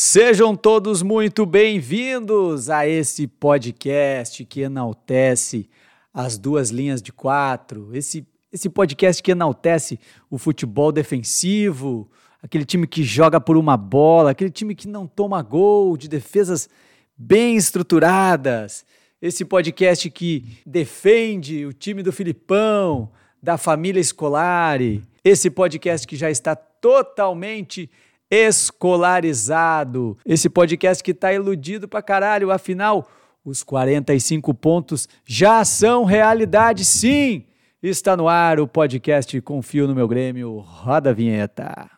Sejam todos muito bem-vindos a esse podcast que enaltece as duas linhas de quatro, esse, esse podcast que enaltece o futebol defensivo, aquele time que joga por uma bola, aquele time que não toma gol, de defesas bem estruturadas, esse podcast que defende o time do Filipão, da família escolar, esse podcast que já está totalmente escolarizado. Esse podcast que tá iludido pra caralho, afinal, os 45 pontos já são realidade, sim! Está no ar o podcast Confio no Meu Grêmio. Roda a vinheta.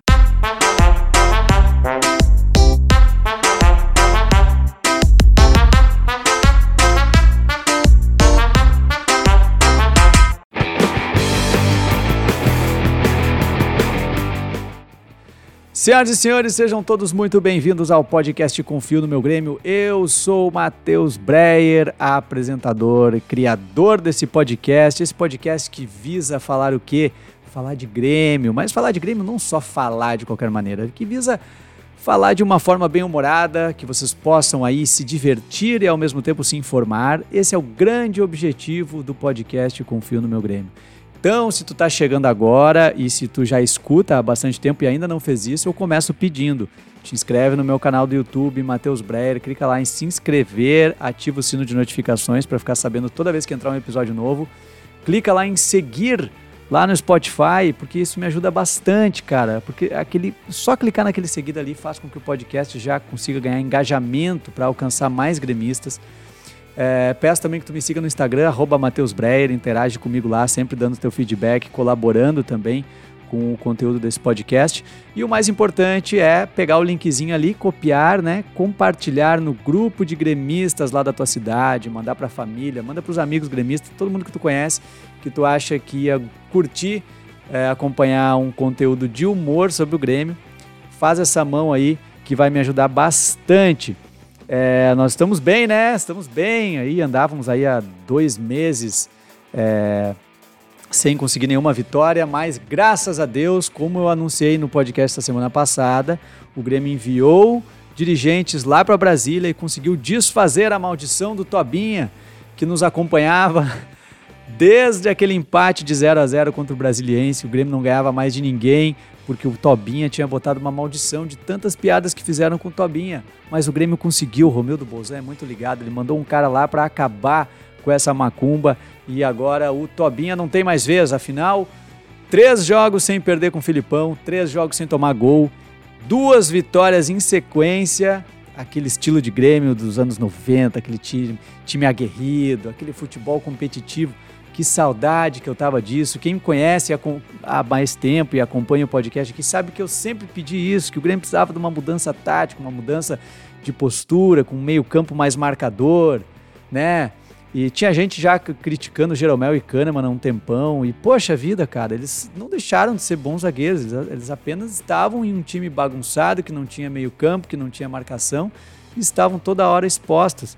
Senhoras e senhores, sejam todos muito bem-vindos ao podcast Confio no Meu Grêmio. Eu sou Matheus Breyer, apresentador, criador desse podcast. Esse podcast que visa falar o quê? Falar de Grêmio, mas falar de Grêmio não só falar de qualquer maneira, que visa falar de uma forma bem humorada, que vocês possam aí se divertir e ao mesmo tempo se informar. Esse é o grande objetivo do podcast Confio no Meu Grêmio. Então, se tu tá chegando agora e se tu já escuta há bastante tempo e ainda não fez isso, eu começo pedindo. Te inscreve no meu canal do YouTube, Matheus Breyer, clica lá em se inscrever, ativa o sino de notificações para ficar sabendo toda vez que entrar um episódio novo. Clica lá em seguir lá no Spotify, porque isso me ajuda bastante, cara. Porque aquele só clicar naquele seguir ali faz com que o podcast já consiga ganhar engajamento para alcançar mais gremistas. É, peço também que tu me siga no Instagram, arroba Matheus Breyer, interage comigo lá, sempre dando teu feedback, colaborando também com o conteúdo desse podcast. E o mais importante é pegar o linkzinho ali, copiar, né, compartilhar no grupo de gremistas lá da tua cidade, mandar para a família, manda para os amigos gremistas, todo mundo que tu conhece, que tu acha que ia curtir é, acompanhar um conteúdo de humor sobre o Grêmio. Faz essa mão aí que vai me ajudar bastante. É, nós estamos bem, né? Estamos bem. Aí andávamos aí há dois meses é, sem conseguir nenhuma vitória, mas graças a Deus, como eu anunciei no podcast da semana passada, o Grêmio enviou dirigentes lá para Brasília e conseguiu desfazer a maldição do Tobinha que nos acompanhava desde aquele empate de 0 a 0 contra o Brasiliense. O Grêmio não ganhava mais de ninguém porque o Tobinha tinha botado uma maldição de tantas piadas que fizeram com o Tobinha. Mas o Grêmio conseguiu, o Romildo Bolzan é muito ligado, ele mandou um cara lá para acabar com essa macumba e agora o Tobinha não tem mais vez, afinal, três jogos sem perder com o Filipão, três jogos sem tomar gol, duas vitórias em sequência, aquele estilo de Grêmio dos anos 90, aquele time, time aguerrido, aquele futebol competitivo. Que saudade que eu tava disso. Quem me conhece há mais tempo e acompanha o podcast aqui sabe que eu sempre pedi isso, que o Grêmio precisava de uma mudança tática, uma mudança de postura, com um meio-campo mais marcador, né? E tinha gente já criticando Jeromel e Kahneman há um tempão. E, poxa vida, cara, eles não deixaram de ser bons zagueiros. Eles apenas estavam em um time bagunçado, que não tinha meio-campo, que não tinha marcação, e estavam toda hora expostos.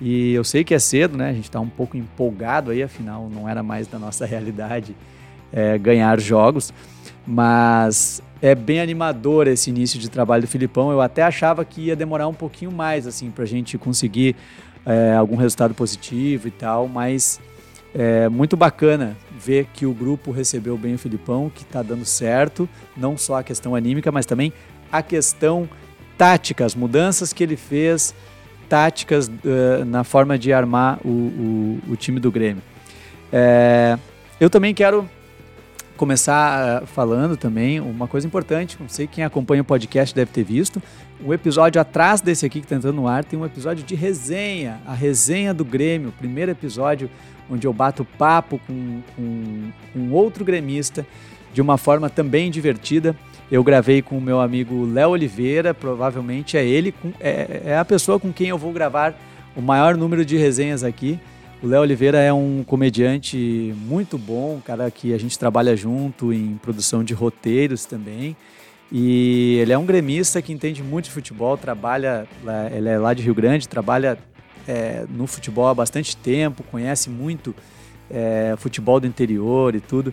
E eu sei que é cedo, né? A gente está um pouco empolgado aí, afinal não era mais da nossa realidade é, ganhar jogos. Mas é bem animador esse início de trabalho do Filipão. Eu até achava que ia demorar um pouquinho mais, assim, para a gente conseguir é, algum resultado positivo e tal. Mas é muito bacana ver que o grupo recebeu bem o Filipão, que está dando certo. Não só a questão anímica, mas também a questão tática, as mudanças que ele fez táticas uh, na forma de armar o, o, o time do Grêmio. É, eu também quero começar uh, falando também uma coisa importante, não sei quem acompanha o podcast deve ter visto, o episódio atrás desse aqui que está entrando no ar tem um episódio de resenha, a resenha do Grêmio, primeiro episódio onde eu bato papo com, com, com outro gremista de uma forma também divertida. Eu gravei com o meu amigo Léo Oliveira, provavelmente é ele, é, é a pessoa com quem eu vou gravar o maior número de resenhas aqui. O Léo Oliveira é um comediante muito bom, um cara que a gente trabalha junto em produção de roteiros também. E ele é um gremista que entende muito de futebol, trabalha, ele é lá de Rio Grande, trabalha é, no futebol há bastante tempo, conhece muito é, futebol do interior e tudo.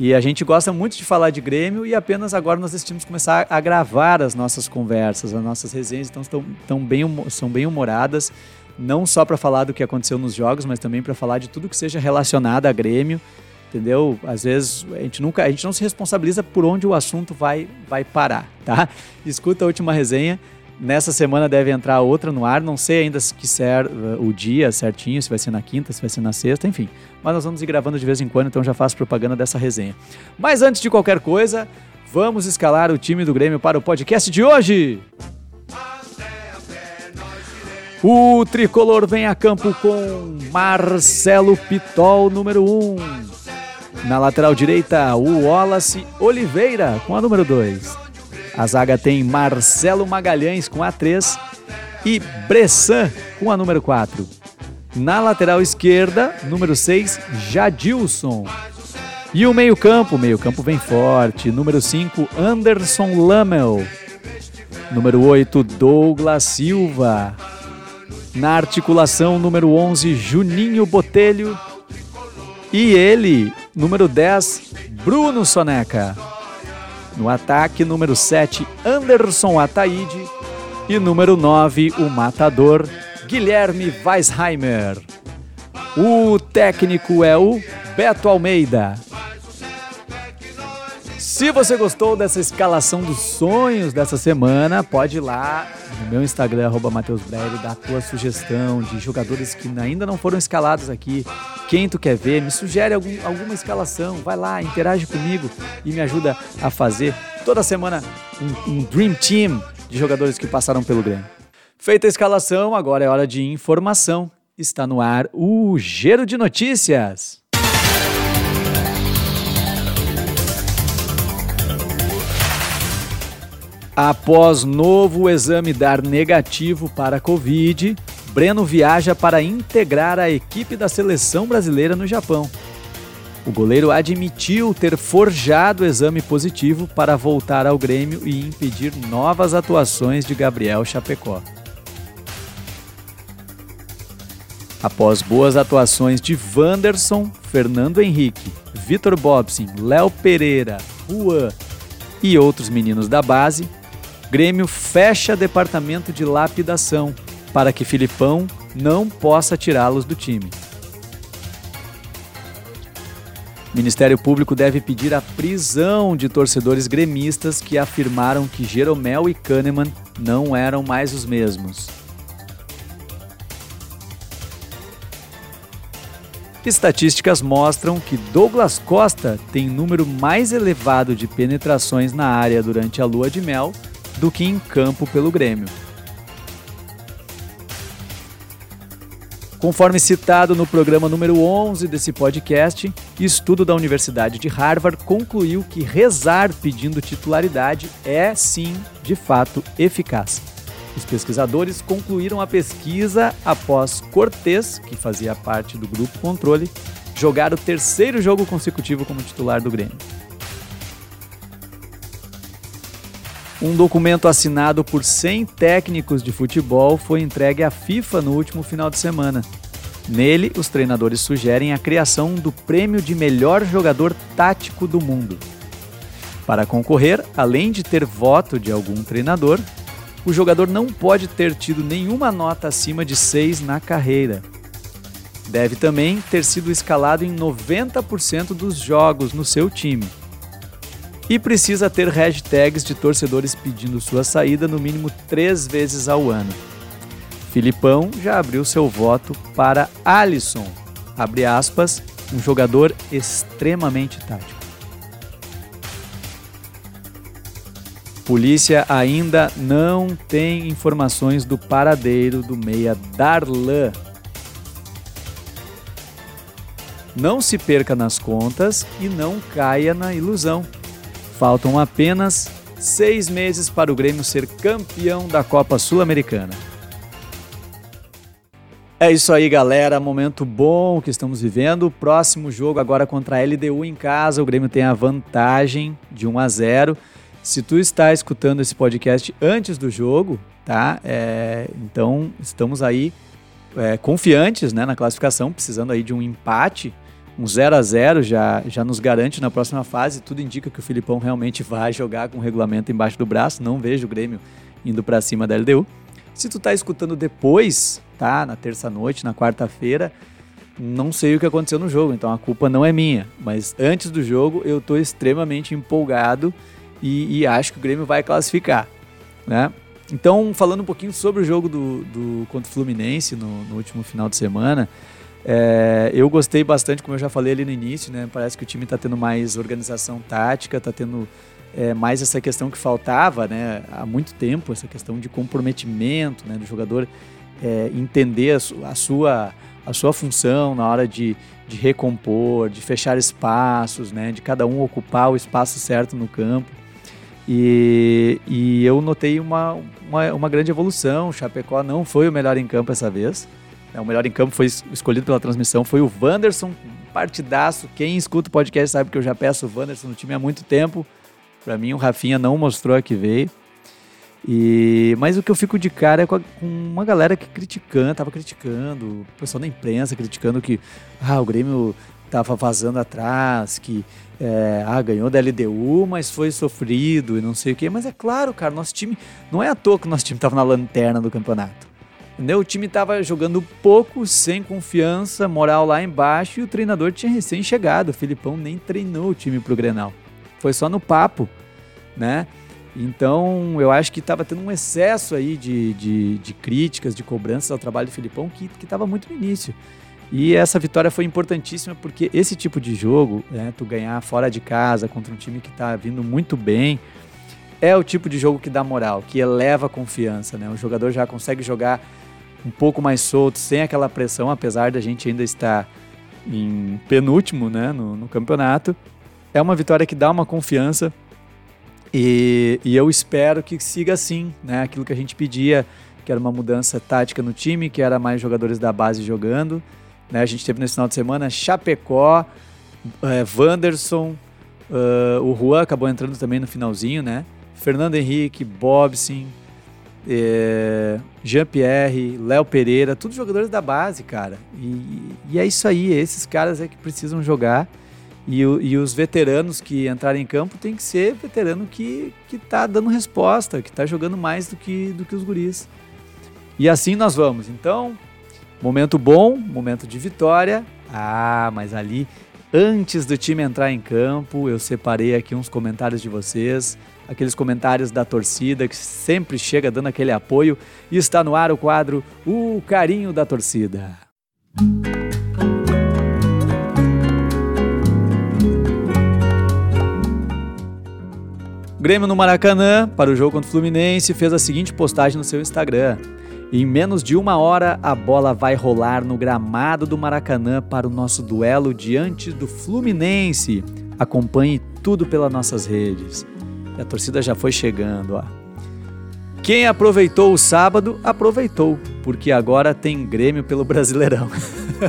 E a gente gosta muito de falar de Grêmio e apenas agora nós decidimos começar a gravar as nossas conversas, as nossas resenhas, então estão, bem, são bem humoradas, não só para falar do que aconteceu nos jogos, mas também para falar de tudo que seja relacionado a Grêmio, entendeu? Às vezes a gente nunca, a gente não se responsabiliza por onde o assunto vai, vai parar, tá? Escuta a última resenha. Nessa semana deve entrar outra no ar, não sei ainda se quiser uh, o dia certinho, se vai ser na quinta, se vai ser na sexta, enfim. Mas nós vamos ir gravando de vez em quando, então já faço propaganda dessa resenha. Mas antes de qualquer coisa, vamos escalar o time do Grêmio para o podcast de hoje. O tricolor vem a campo com Marcelo Pitol, número 1. Um. Na lateral direita, o Wallace Oliveira, com a número 2. A zaga tem Marcelo Magalhães com a 3 e Bressan com a número 4. Na lateral esquerda, número 6, Jadilson. E o meio-campo, meio-campo vem forte. Número 5, Anderson Lamel. Número 8, Douglas Silva. Na articulação, número 11, Juninho Botelho. E ele, número 10, Bruno Soneca. No ataque, número 7, Anderson Ataíde. E número 9, o matador, Guilherme Weisheimer. O técnico é o Beto Almeida. Se você gostou dessa escalação dos sonhos dessa semana, pode ir lá no meu Instagram, arroba Matheus dar a tua sugestão de jogadores que ainda não foram escalados aqui. Quem tu quer ver, me sugere algum, alguma escalação, vai lá, interage comigo e me ajuda a fazer toda semana um, um Dream Team de jogadores que passaram pelo Grêmio. Feita a escalação, agora é hora de informação. Está no ar o Giro de Notícias. Após novo exame dar negativo para a Covid, Breno viaja para integrar a equipe da seleção brasileira no Japão. O goleiro admitiu ter forjado exame positivo para voltar ao Grêmio e impedir novas atuações de Gabriel Chapecó. Após boas atuações de Wanderson, Fernando Henrique, Vitor Bobsin, Léo Pereira, Juan e outros meninos da base, Grêmio fecha departamento de lapidação para que Filipão não possa tirá-los do time. O Ministério Público deve pedir a prisão de torcedores gremistas que afirmaram que Jeromel e Kahneman não eram mais os mesmos. Estatísticas mostram que Douglas Costa tem número mais elevado de penetrações na área durante a lua de mel do que em campo pelo Grêmio. Conforme citado no programa número 11 desse podcast, estudo da Universidade de Harvard concluiu que rezar pedindo titularidade é sim, de fato, eficaz. Os pesquisadores concluíram a pesquisa após Cortez, que fazia parte do grupo controle, jogar o terceiro jogo consecutivo como titular do Grêmio. Um documento assinado por 100 técnicos de futebol foi entregue à FIFA no último final de semana. Nele, os treinadores sugerem a criação do prêmio de melhor jogador tático do mundo. Para concorrer, além de ter voto de algum treinador, o jogador não pode ter tido nenhuma nota acima de 6 na carreira. Deve também ter sido escalado em 90% dos jogos no seu time e precisa ter hashtags de torcedores pedindo sua saída no mínimo três vezes ao ano. Filipão já abriu seu voto para Alisson, abre aspas, um jogador extremamente tático. Polícia ainda não tem informações do paradeiro do meia Darlan. Não se perca nas contas e não caia na ilusão. Faltam apenas seis meses para o Grêmio ser campeão da Copa Sul-Americana. É isso aí, galera. Momento bom que estamos vivendo. Próximo jogo agora contra a LDU em casa. O Grêmio tem a vantagem de 1 a 0. Se tu está escutando esse podcast antes do jogo, tá? É, então estamos aí é, confiantes né, na classificação, precisando aí de um empate Um 0 a 0 já, já nos garante na próxima fase. Tudo indica que o Filipão realmente vai jogar com o regulamento embaixo do braço. Não vejo o Grêmio indo para cima da LDU. Se tu tá escutando depois, tá? Na terça-noite, na quarta-feira, não sei o que aconteceu no jogo, então a culpa não é minha. Mas antes do jogo, eu tô extremamente empolgado e, e acho que o Grêmio vai classificar, né? Então, falando um pouquinho sobre o jogo do, do contra o Fluminense no, no último final de semana, é, eu gostei bastante, como eu já falei ali no início, né? Parece que o time está tendo mais organização tática, está tendo é, mais essa questão que faltava, né? Há muito tempo, essa questão de comprometimento, né? Do jogador é, entender a, su a, sua a sua função na hora de, de recompor, de fechar espaços, né? De cada um ocupar o espaço certo no campo. E, e eu notei uma, uma, uma, grande evolução. O Chapecó não foi o melhor em campo essa vez. É, o melhor em campo foi escolhido pela transmissão, foi o Wanderson, partidaço. Quem escuta o podcast sabe que eu já peço o Wanderson no time há muito tempo. Para mim, o Rafinha não mostrou que veio. E, mas o que eu fico de cara é com, a, com uma galera que criticando, tava criticando, o pessoal da imprensa criticando que ah, o Grêmio tava vazando atrás, que é, ah, ganhou da LDU, mas foi sofrido e não sei o quê. Mas é claro, cara, nosso time. Não é à toa que o nosso time tava na lanterna do campeonato. Entendeu? O time tava jogando pouco, sem confiança, moral lá embaixo, e o treinador tinha recém chegado. O Filipão nem treinou o time pro Grenal. Foi só no papo, né? Então, eu acho que estava tendo um excesso aí de, de, de, críticas, de cobranças ao trabalho do Filipão que estava muito no início. E essa vitória foi importantíssima porque esse tipo de jogo, né, tu ganhar fora de casa contra um time que está vindo muito bem, é o tipo de jogo que dá moral, que eleva a confiança. Né? O jogador já consegue jogar um pouco mais solto, sem aquela pressão, apesar da gente ainda estar em penúltimo né, no, no campeonato. É uma vitória que dá uma confiança e, e, eu espero que siga assim, né? Aquilo que a gente pedia, que era uma mudança tática no time, que era mais jogadores da base jogando. Né? A gente teve nesse final de semana Chapecó, é, Wanderson, uh, o Juan acabou entrando também no finalzinho, né? Fernando Henrique, Bobson, é, Jean-Pierre, Léo Pereira, todos jogadores da base, cara. E, e, é isso aí, esses caras é que precisam jogar. E, e, os veteranos que entrarem em campo tem que ser veterano que, que tá dando resposta, que tá jogando mais do que, do que os guris. E assim nós vamos. Então, Momento bom, momento de vitória. Ah, mas ali, antes do time entrar em campo, eu separei aqui uns comentários de vocês, aqueles comentários da torcida que sempre chega dando aquele apoio. E está no ar o quadro O Carinho da Torcida. Grêmio no Maracanã, para o jogo contra o Fluminense, fez a seguinte postagem no seu Instagram. Em menos de uma hora, a bola vai rolar no gramado do Maracanã para o nosso duelo diante do Fluminense. Acompanhe tudo pelas nossas redes. E a torcida já foi chegando, ó. Quem aproveitou o sábado, aproveitou, porque agora tem Grêmio pelo Brasileirão.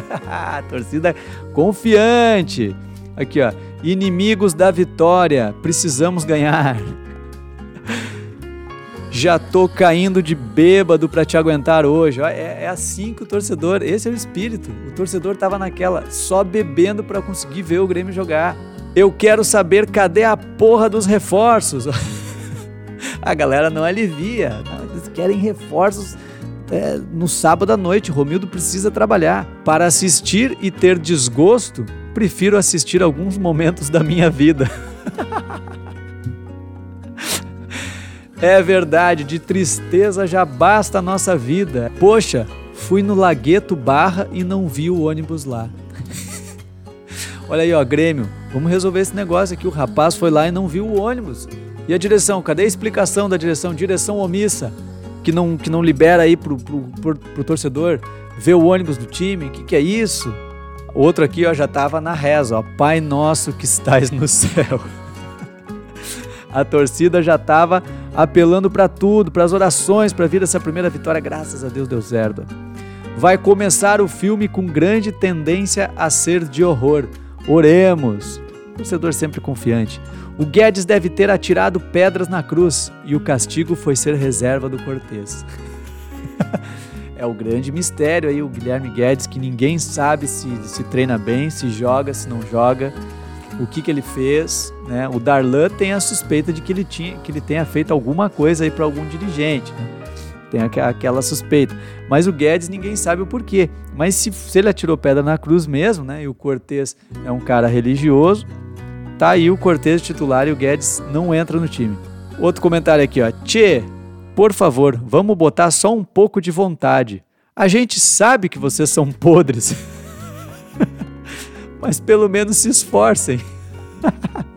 torcida confiante. Aqui, ó. Inimigos da vitória, precisamos ganhar. Já tô caindo de bêbado para te aguentar hoje. É, é, assim que o torcedor, esse é o espírito. O torcedor tava naquela, só bebendo para conseguir ver o Grêmio jogar. Eu quero saber cadê a porra dos reforços. a galera não alivia. Eles querem reforços é, no sábado à noite. Romildo precisa trabalhar. Para assistir e ter desgosto, prefiro assistir alguns momentos da minha vida. É verdade, de tristeza já basta a nossa vida. Poxa, fui no Lagueto Barra e não vi o ônibus lá. Olha aí, ó, Grêmio, vamos resolver esse negócio aqui. O rapaz foi lá e não viu o ônibus. E a direção? Cadê a explicação da direção? Direção omissa, que não, que não libera aí pro, pro, pro, pro torcedor ver o ônibus do time. O que, que é isso? Outro aqui, ó, já tava na reza, ó. Pai nosso que estás no céu. A torcida já tava apelando para tudo, para as orações, para vir essa primeira vitória. Graças a Deus deu certo. Vai começar o filme com grande tendência a ser de horror. Oremos. Torcedor sempre confiante. O Guedes deve ter atirado pedras na cruz e o castigo foi ser reserva do Cortez. é o grande mistério aí, o Guilherme Guedes, que ninguém sabe se, se treina bem, se joga, se não joga, o que, que ele fez. Né? O Darlan tem a suspeita de que ele, tinha, que ele tenha feito alguma coisa aí para algum dirigente. Né? Tem aquela suspeita. Mas o Guedes ninguém sabe o porquê. Mas se, se ele atirou pedra na cruz mesmo, né? E o Cortez é um cara religioso, tá aí o Cortez titular e o Guedes não entra no time. Outro comentário aqui, ó. Tchê, por favor, vamos botar só um pouco de vontade. A gente sabe que vocês são podres. Mas pelo menos se esforcem.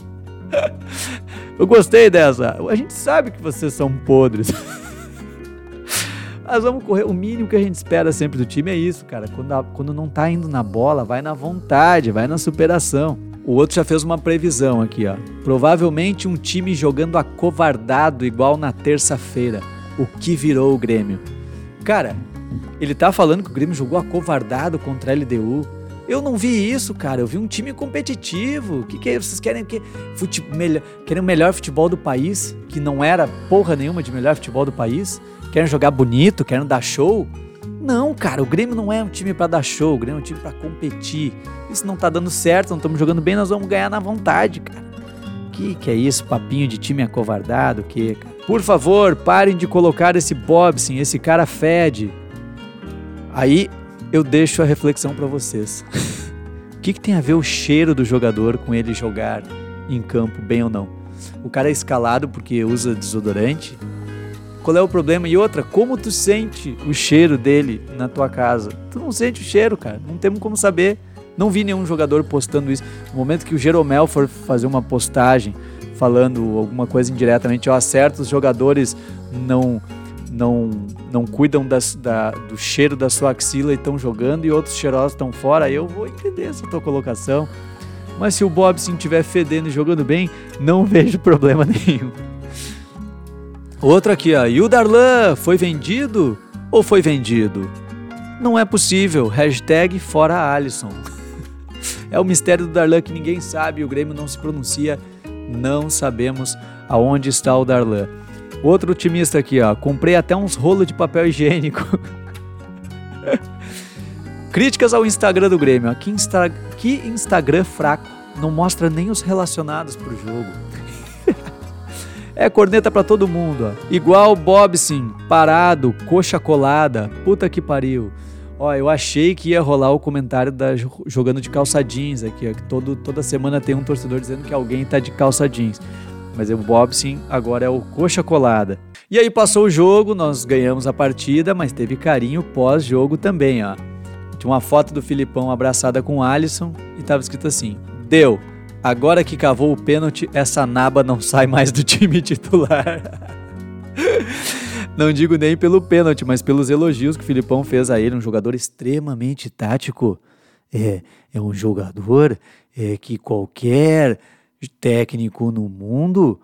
Eu gostei dessa. A gente sabe que vocês são podres. Mas vamos correr. O mínimo que a gente espera sempre do time é isso, cara. Quando, a, quando não tá indo na bola, vai na vontade, vai na superação. O outro já fez uma previsão aqui, ó. Provavelmente um time jogando acovardado igual na terça-feira. O que virou o Grêmio? Cara, ele tá falando que o Grêmio jogou acovardado contra a LDU. Eu não vi isso, cara. Eu vi um time competitivo. O que, que é? Vocês querem que fute... melhor... querem o melhor futebol do país, que não era porra nenhuma de melhor futebol do país? Querem jogar bonito, querem dar show? Não, cara, o Grêmio não é um time para dar show, o Grêmio é um time para competir. Isso não tá dando certo, não estamos jogando bem, nós vamos ganhar na vontade, cara. Que que é isso, papinho de time acovardado, que? Por favor, parem de colocar esse Bobson, esse cara fede. Aí eu deixo a reflexão para vocês. o que, que tem a ver o cheiro do jogador com ele jogar em campo bem ou não? O cara é escalado porque usa desodorante? Qual é o problema? E outra, como tu sente o cheiro dele na tua casa? Tu não sente o cheiro, cara. Não temos como saber. Não vi nenhum jogador postando isso. No momento que o Jeromel for fazer uma postagem falando alguma coisa indiretamente, ó, certos jogadores não não não cuidam das, da, do cheiro da sua axila e estão jogando e outros cheirosos estão fora, eu vou entender essa tua colocação. Mas se o Bobson estiver fedendo e jogando bem, não vejo problema nenhum. Outro aqui, ó. E o Darlan foi vendido ou foi vendido? Não é possível. Hashtag fora Alisson. é o mistério do Darlan que ninguém sabe. O Grêmio não se pronuncia. Não sabemos aonde está o Darlan. Outro otimista aqui, ó. Comprei até uns rolos de papel higiênico. Críticas ao Instagram do Grêmio. Que, Insta... que Instagram fraco. Não mostra nem os relacionados pro jogo. É corneta para todo mundo, ó. Igual Bobson, parado, coxa colada, puta que pariu. Ó, eu achei que ia rolar o comentário da jogando de calça jeans aqui, ó, que todo, toda semana tem um torcedor dizendo que alguém tá de calça jeans. Mas o Bobson agora é o coxa colada. E aí passou o jogo, nós ganhamos a partida, mas teve carinho pós-jogo também, ó. Tinha uma foto do Filipão abraçada com o Alisson e tava escrito assim: "Deu, Agora que cavou o pênalti, essa naba não sai mais do time titular. não digo nem pelo pênalti, mas pelos elogios que o Filipão fez a ele, um jogador extremamente tático. É, é um jogador é, que qualquer técnico no mundo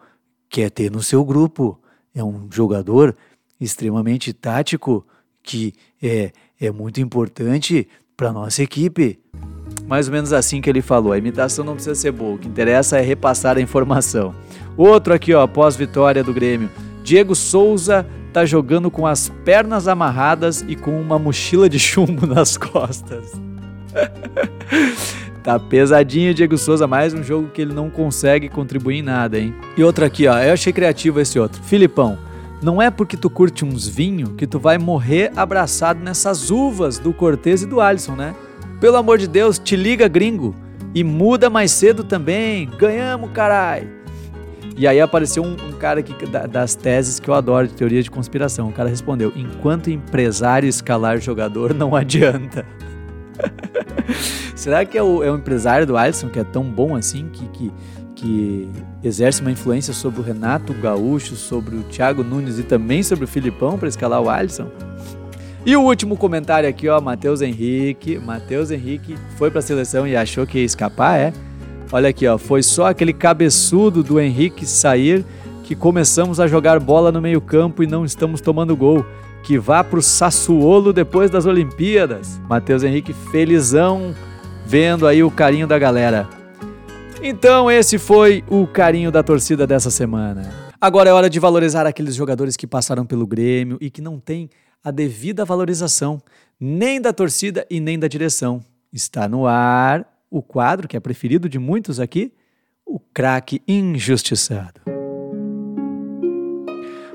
quer ter no seu grupo. É um jogador extremamente tático que é, é muito importante para nossa equipe. Mais ou menos assim que ele falou. A imitação não precisa ser boa, o que interessa é repassar a informação. Outro aqui, ó, após vitória do Grêmio. Diego Souza tá jogando com as pernas amarradas e com uma mochila de chumbo nas costas. tá pesadinho Diego Souza, mais um jogo que ele não consegue contribuir em nada, hein? E outro aqui, ó, eu achei criativo esse outro. Filipão, não é porque tu curte uns vinhos que tu vai morrer abraçado nessas uvas do Cortez e do Alisson, né? Pelo amor de Deus, te liga, gringo. E muda mais cedo também. Ganhamos, carai. E aí apareceu um, um cara aqui das teses que eu adoro, de teoria de conspiração. O cara respondeu: enquanto empresário escalar jogador, não adianta. Será que é o, é o, empresário do Alisson que é tão bom assim, que, que, que exerce uma influência sobre o Renato Gaúcho, sobre o Thiago Nunes e também sobre o Filipão para escalar o Alisson? E o último comentário aqui, ó, Matheus Henrique. Matheus Henrique foi para a seleção e achou que ia escapar, é? Olha aqui, ó, foi só aquele cabeçudo do Henrique sair que começamos a jogar bola no meio-campo e não estamos tomando gol. Que vá pro Sassuolo depois das Olimpíadas. Matheus Henrique felizão vendo aí o carinho da galera. Então, esse foi o carinho da torcida dessa semana. Agora é hora de valorizar aqueles jogadores que passaram pelo Grêmio e que não têm a devida valorização, nem da torcida e nem da direção. Está no ar o quadro que é preferido de muitos aqui, o craque injustiçado.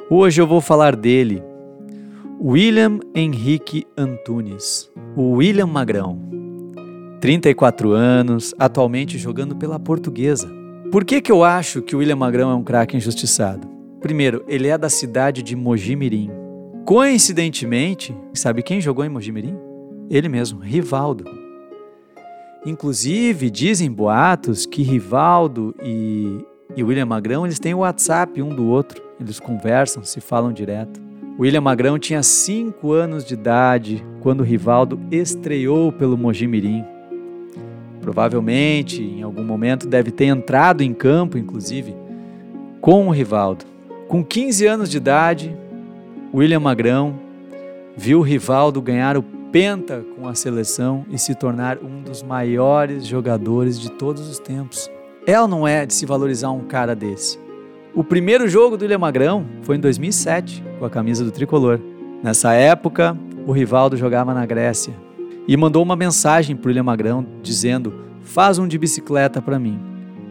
Hoje eu vou falar dele, William Henrique Antunes, o William Magrão. 34 anos, atualmente jogando pela Portuguesa. Por que, que eu acho que o William Magrão é um craque injustiçado? Primeiro, ele é da cidade de Mojimirim. Coincidentemente, sabe quem jogou em Mojimirim? Ele mesmo, Rivaldo. Inclusive, dizem boatos que Rivaldo e, e William Magrão eles têm o WhatsApp um do outro. Eles conversam, se falam direto. William Magrão tinha 5 anos de idade quando Rivaldo estreou pelo Mojimirim. Provavelmente, em algum momento, deve ter entrado em campo, inclusive, com o Rivaldo. Com 15 anos de idade, William Magrão viu Rivaldo ganhar o Penta com a seleção e se tornar um dos maiores jogadores de todos os tempos. É ou não é de se valorizar um cara desse? O primeiro jogo do William Magrão foi em 2007, com a camisa do tricolor. Nessa época, o Rivaldo jogava na Grécia e mandou uma mensagem para o William Magrão dizendo: Faz um de bicicleta para mim.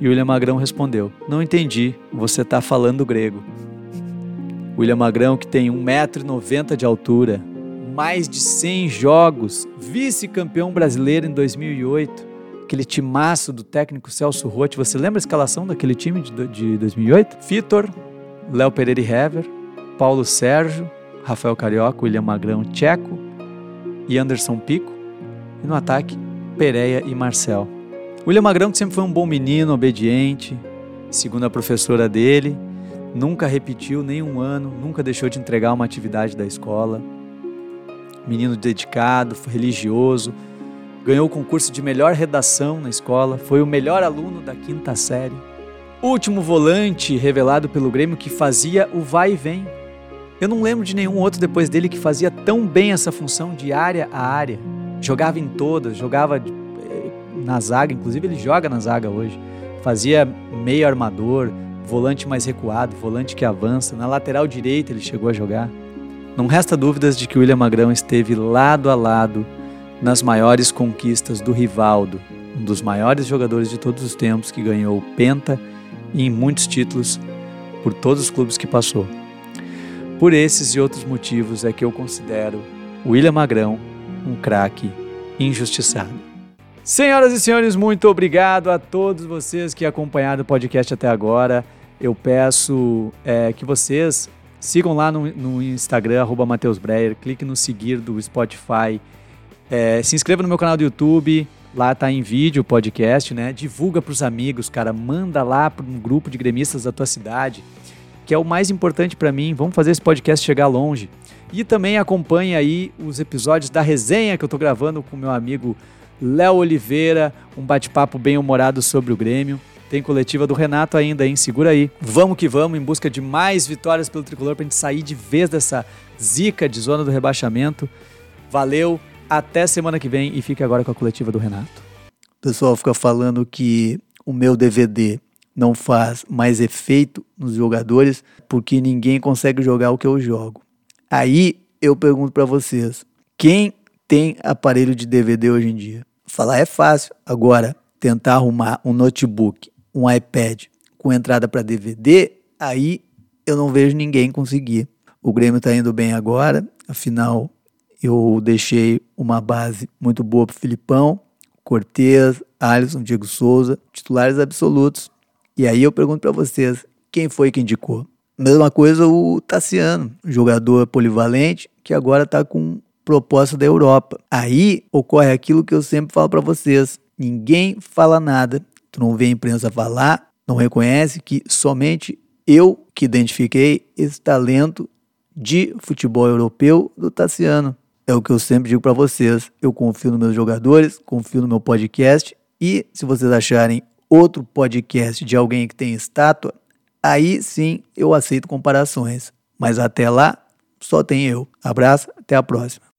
E o William Magrão respondeu: Não entendi, você está falando grego. William Magrão, que tem 1,90m de altura, mais de 100 jogos, vice-campeão brasileiro em 2008, aquele timaço do técnico Celso Rotti. Você lembra a escalação daquele time de, de 2008? Vitor, Léo Pereira e Hever, Paulo Sérgio, Rafael Carioca, William Magrão, Tcheco e Anderson Pico. E no ataque, Pereira e Marcel. William Magrão, que sempre foi um bom menino, obediente, segundo a professora dele, nunca repetiu nenhum ano, nunca deixou de entregar uma atividade da escola. Menino dedicado, religioso, ganhou o concurso de melhor redação na escola, foi o melhor aluno da quinta série. Último volante revelado pelo Grêmio que fazia o vai e vem. Eu não lembro de nenhum outro depois dele que fazia tão bem essa função de área a área. Jogava em todas, jogava eh, na zaga, inclusive ele joga na zaga hoje. Fazia meio armador, volante mais recuado, volante que avança. Na lateral direita ele chegou a jogar. Não resta dúvidas de que William Magrão esteve lado a lado nas maiores conquistas do Rivaldo, um dos maiores jogadores de todos os tempos que ganhou o Penta e em muitos títulos por todos os clubes que passou. Por esses e outros motivos é que eu considero William Magrão um craque injustiçado. Senhoras e senhores, muito obrigado a todos vocês que acompanharam o podcast até agora. Eu peço é, que vocês sigam lá no, no Instagram, Mateus Breyer, clique no seguir do Spotify, é, se inscreva no meu canal do YouTube, lá tá em vídeo o podcast, né? Divulga para os amigos, cara, manda lá para um grupo de gremistas da tua cidade, que é o mais importante para mim. Vamos fazer esse podcast chegar longe. E também acompanhe aí os episódios da resenha que eu tô gravando com meu amigo Léo Oliveira, um bate-papo bem humorado sobre o Grêmio. Tem coletiva do Renato ainda, hein? Segura aí. Vamos que vamos, em busca de mais vitórias pelo tricolor pra gente sair de vez dessa zica de zona do rebaixamento. Valeu, até semana que vem e fique agora com a coletiva do Renato. O pessoal fica falando que o meu DVD não faz mais efeito nos jogadores porque ninguém consegue jogar o que eu jogo. Aí eu pergunto para vocês, quem tem aparelho de DVD hoje em dia? Falar é fácil. Agora, tentar arrumar um notebook, um iPad com entrada para DVD, aí eu não vejo ninguém conseguir. O Grêmio está indo bem agora, afinal eu deixei uma base muito boa para Filipão, Cortez, Alisson, Diego Souza, titulares absolutos. E aí eu pergunto para vocês, quem foi que indicou? Mesma coisa o Tassiano, jogador polivalente, que agora está com proposta da Europa. Aí ocorre aquilo que eu sempre falo para vocês: ninguém fala nada, tu não vê a imprensa falar, não reconhece que somente eu que identifiquei esse talento de futebol europeu do Tassiano. É o que eu sempre digo para vocês. Eu confio nos meus jogadores, confio no meu podcast e se vocês acharem outro podcast de alguém que tem estátua, aí sim eu aceito comparações. Mas até lá, só tem eu. Abraço, até a próxima.